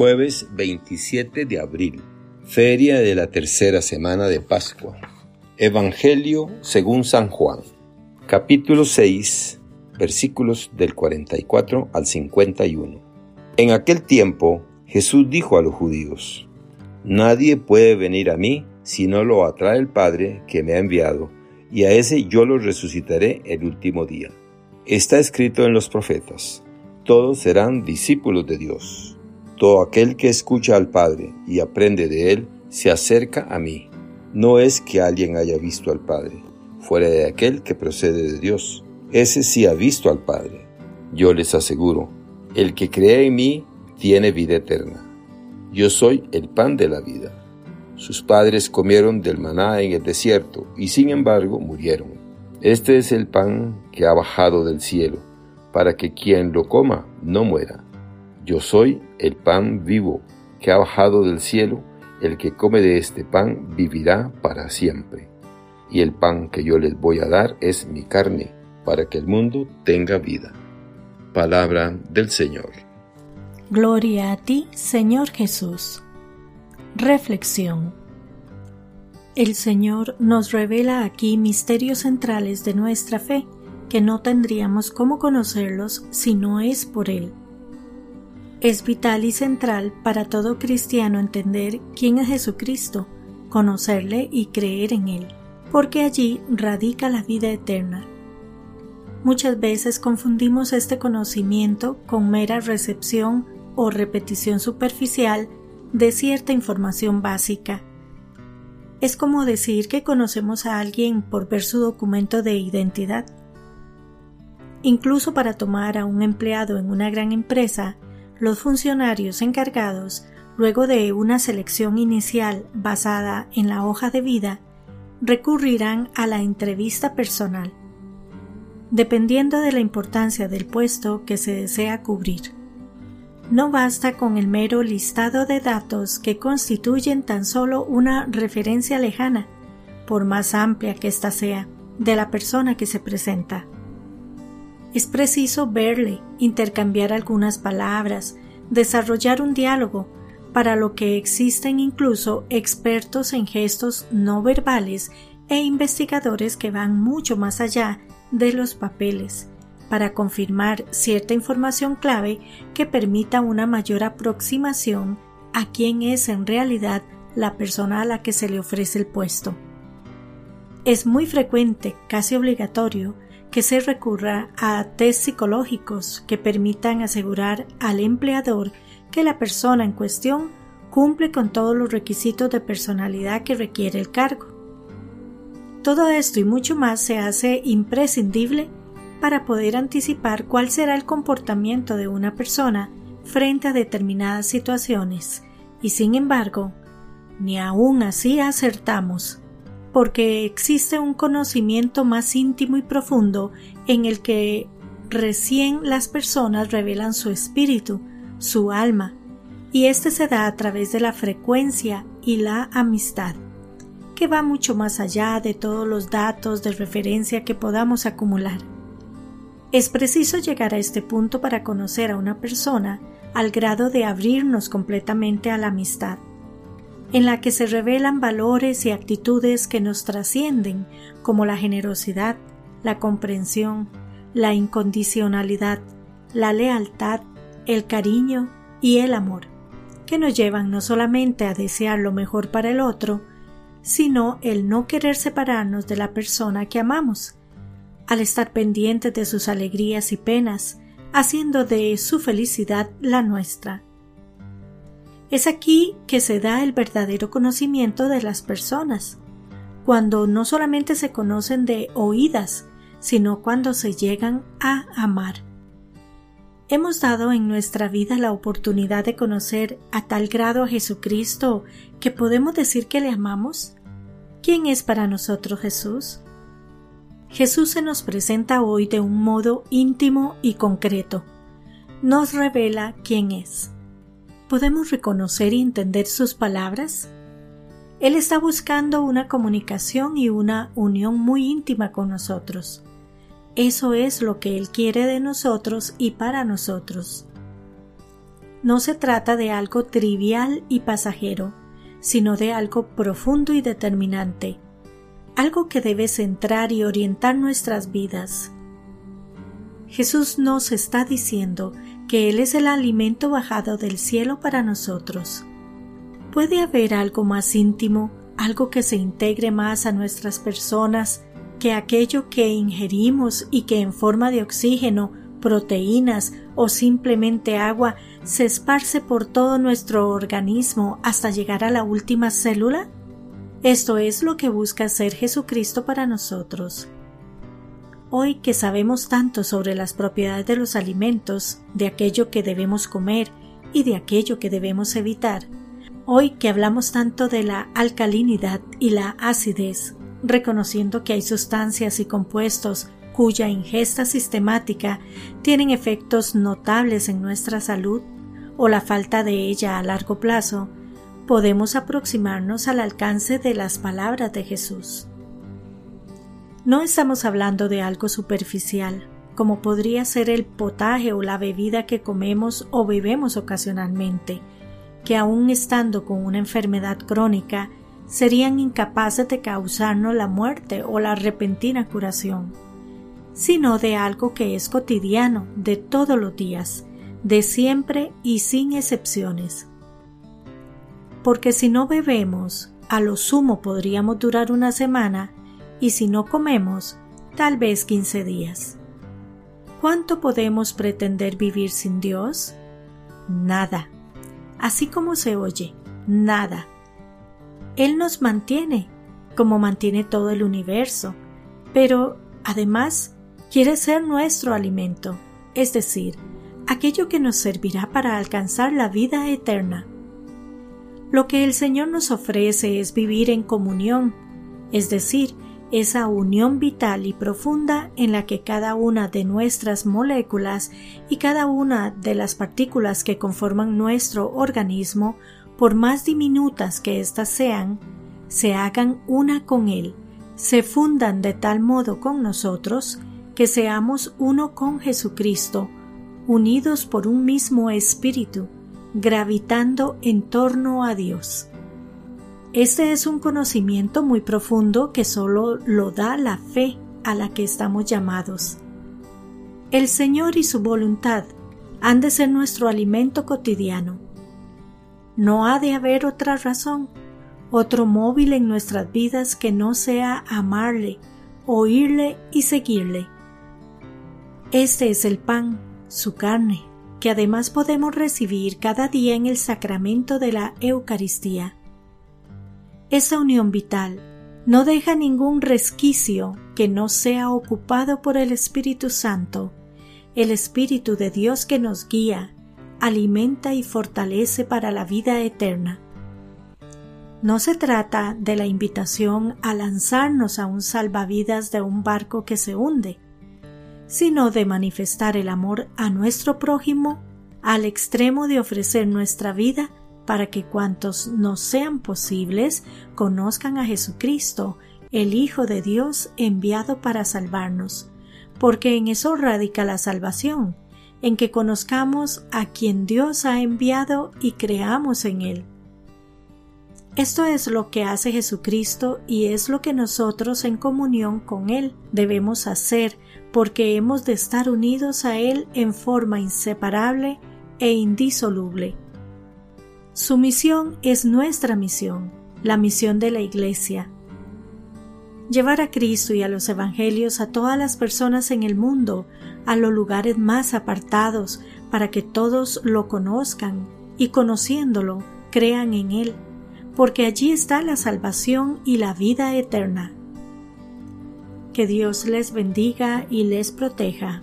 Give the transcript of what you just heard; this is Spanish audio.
Jueves 27 de abril, feria de la tercera semana de Pascua. Evangelio según San Juan, capítulo 6, versículos del 44 al 51. En aquel tiempo Jesús dijo a los judíos, Nadie puede venir a mí si no lo atrae el Padre que me ha enviado, y a ese yo lo resucitaré el último día. Está escrito en los profetas, todos serán discípulos de Dios. Todo aquel que escucha al Padre y aprende de Él, se acerca a mí. No es que alguien haya visto al Padre, fuera de aquel que procede de Dios. Ese sí ha visto al Padre. Yo les aseguro, el que cree en mí tiene vida eterna. Yo soy el pan de la vida. Sus padres comieron del maná en el desierto y sin embargo murieron. Este es el pan que ha bajado del cielo, para que quien lo coma no muera. Yo soy el pan vivo que ha bajado del cielo, el que come de este pan vivirá para siempre. Y el pan que yo les voy a dar es mi carne, para que el mundo tenga vida. Palabra del Señor. Gloria a ti, Señor Jesús. Reflexión. El Señor nos revela aquí misterios centrales de nuestra fe que no tendríamos cómo conocerlos si no es por Él. Es vital y central para todo cristiano entender quién es Jesucristo, conocerle y creer en Él, porque allí radica la vida eterna. Muchas veces confundimos este conocimiento con mera recepción o repetición superficial de cierta información básica. Es como decir que conocemos a alguien por ver su documento de identidad. Incluso para tomar a un empleado en una gran empresa, los funcionarios encargados, luego de una selección inicial basada en la hoja de vida, recurrirán a la entrevista personal, dependiendo de la importancia del puesto que se desea cubrir. No basta con el mero listado de datos que constituyen tan solo una referencia lejana, por más amplia que ésta sea, de la persona que se presenta. Es preciso verle, intercambiar algunas palabras, desarrollar un diálogo, para lo que existen incluso expertos en gestos no verbales e investigadores que van mucho más allá de los papeles, para confirmar cierta información clave que permita una mayor aproximación a quién es en realidad la persona a la que se le ofrece el puesto. Es muy frecuente, casi obligatorio, que se recurra a test psicológicos que permitan asegurar al empleador que la persona en cuestión cumple con todos los requisitos de personalidad que requiere el cargo. Todo esto y mucho más se hace imprescindible para poder anticipar cuál será el comportamiento de una persona frente a determinadas situaciones, y sin embargo, ni aún así acertamos porque existe un conocimiento más íntimo y profundo en el que recién las personas revelan su espíritu, su alma, y este se da a través de la frecuencia y la amistad, que va mucho más allá de todos los datos de referencia que podamos acumular. Es preciso llegar a este punto para conocer a una persona al grado de abrirnos completamente a la amistad en la que se revelan valores y actitudes que nos trascienden, como la generosidad, la comprensión, la incondicionalidad, la lealtad, el cariño y el amor, que nos llevan no solamente a desear lo mejor para el otro, sino el no querer separarnos de la persona que amamos, al estar pendientes de sus alegrías y penas, haciendo de su felicidad la nuestra. Es aquí que se da el verdadero conocimiento de las personas, cuando no solamente se conocen de oídas, sino cuando se llegan a amar. Hemos dado en nuestra vida la oportunidad de conocer a tal grado a Jesucristo que podemos decir que le amamos. ¿Quién es para nosotros Jesús? Jesús se nos presenta hoy de un modo íntimo y concreto. Nos revela quién es. ¿Podemos reconocer y entender sus palabras? Él está buscando una comunicación y una unión muy íntima con nosotros. Eso es lo que Él quiere de nosotros y para nosotros. no se trata de algo trivial y pasajero, sino de algo profundo y determinante, algo que debe centrar y orientar nuestras vidas. Jesús nos está diciendo que Él es el alimento bajado del cielo para nosotros. ¿Puede haber algo más íntimo, algo que se integre más a nuestras personas que aquello que ingerimos y que en forma de oxígeno, proteínas o simplemente agua se esparce por todo nuestro organismo hasta llegar a la última célula? Esto es lo que busca hacer Jesucristo para nosotros. Hoy que sabemos tanto sobre las propiedades de los alimentos, de aquello que debemos comer y de aquello que debemos evitar, hoy que hablamos tanto de la alcalinidad y la acidez, reconociendo que hay sustancias y compuestos cuya ingesta sistemática tienen efectos notables en nuestra salud o la falta de ella a largo plazo, podemos aproximarnos al alcance de las palabras de Jesús. No estamos hablando de algo superficial, como podría ser el potaje o la bebida que comemos o bebemos ocasionalmente, que aun estando con una enfermedad crónica, serían incapaces de causarnos la muerte o la repentina curación, sino de algo que es cotidiano, de todos los días, de siempre y sin excepciones. Porque si no bebemos, a lo sumo podríamos durar una semana, y si no comemos, tal vez quince días. ¿Cuánto podemos pretender vivir sin Dios? Nada. Así como se oye, nada. Él nos mantiene, como mantiene todo el universo, pero además quiere ser nuestro alimento, es decir, aquello que nos servirá para alcanzar la vida eterna. Lo que el Señor nos ofrece es vivir en comunión, es decir, esa unión vital y profunda en la que cada una de nuestras moléculas y cada una de las partículas que conforman nuestro organismo por más diminutas que éstas sean, se hagan una con Él, se fundan de tal modo con nosotros, que seamos uno con Jesucristo, unidos por un mismo espíritu, gravitando en torno a Dios. Este es un conocimiento muy profundo que solo lo da la fe a la que estamos llamados. El Señor y su voluntad han de ser nuestro alimento cotidiano no ha de haber otra razón, otro móvil en nuestras vidas que no sea amarle, oírle y seguirle. Este es el pan, su carne, que además podemos recibir cada día en el sacramento de la Eucaristía. Esa unión vital no deja ningún resquicio que no sea ocupado por el Espíritu Santo, el Espíritu de Dios que nos guía, alimenta y fortalece para la vida eterna. No se trata de la invitación a lanzarnos a un salvavidas de un barco que se hunde, sino de manifestar el amor a nuestro prójimo al extremo de ofrecer nuestra vida para que cuantos nos sean posibles conozcan a Jesucristo, el Hijo de Dios enviado para salvarnos, porque en eso radica la salvación, en que conozcamos a quien Dios ha enviado y creamos en Él. Esto es lo que hace Jesucristo y es lo que nosotros en comunión con Él debemos hacer porque hemos de estar unidos a Él en forma inseparable e indisoluble. Su misión es nuestra misión, la misión de la Iglesia. Llevar a Cristo y a los Evangelios a todas las personas en el mundo a los lugares más apartados para que todos lo conozcan y conociéndolo crean en Él, porque allí está la salvación y la vida eterna. Que Dios les bendiga y les proteja.